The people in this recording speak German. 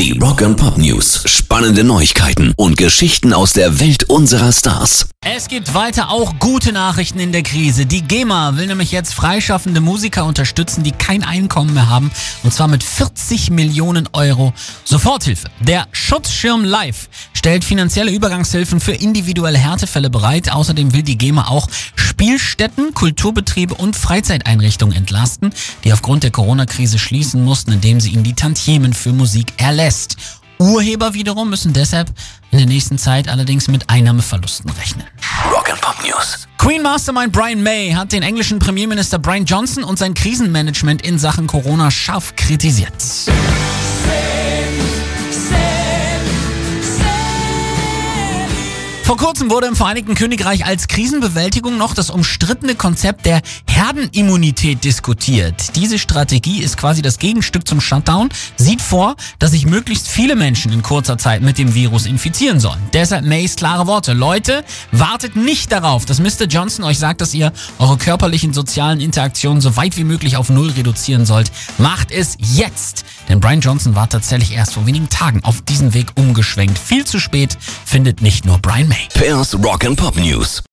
Die Rock and Pop News. Spannende Neuigkeiten und Geschichten aus der Welt unserer Stars. Es gibt weiter auch gute Nachrichten in der Krise. Die GEMA will nämlich jetzt freischaffende Musiker unterstützen, die kein Einkommen mehr haben. Und zwar mit 40 Millionen Euro Soforthilfe. Der Schutzschirm Live stellt finanzielle Übergangshilfen für individuelle Härtefälle bereit. Außerdem will die GEMA auch Spielstätten, Kulturbetriebe und Freizeiteinrichtungen entlasten, die aufgrund der Corona-Krise schließen mussten, indem sie ihnen die Tantiemen für Musik erlässt. Urheber wiederum müssen deshalb in der nächsten Zeit allerdings mit Einnahmeverlusten rechnen. Rock and Pop News. Queen Mastermind Brian May hat den englischen Premierminister Brian Johnson und sein Krisenmanagement in Sachen Corona scharf kritisiert. Vor kurzem wurde im Vereinigten Königreich als Krisenbewältigung noch das umstrittene Konzept der Herdenimmunität diskutiert. Diese Strategie ist quasi das Gegenstück zum Shutdown, sieht vor, dass sich möglichst viele Menschen in kurzer Zeit mit dem Virus infizieren sollen. Deshalb Mays klare Worte. Leute, wartet nicht darauf, dass Mr. Johnson euch sagt, dass ihr eure körperlichen sozialen Interaktionen so weit wie möglich auf Null reduzieren sollt. Macht es jetzt! Denn Brian Johnson war tatsächlich erst vor wenigen Tagen auf diesen Weg umgeschwenkt. Viel zu spät findet nicht nur Brian May. Pairs Rock and Pop News.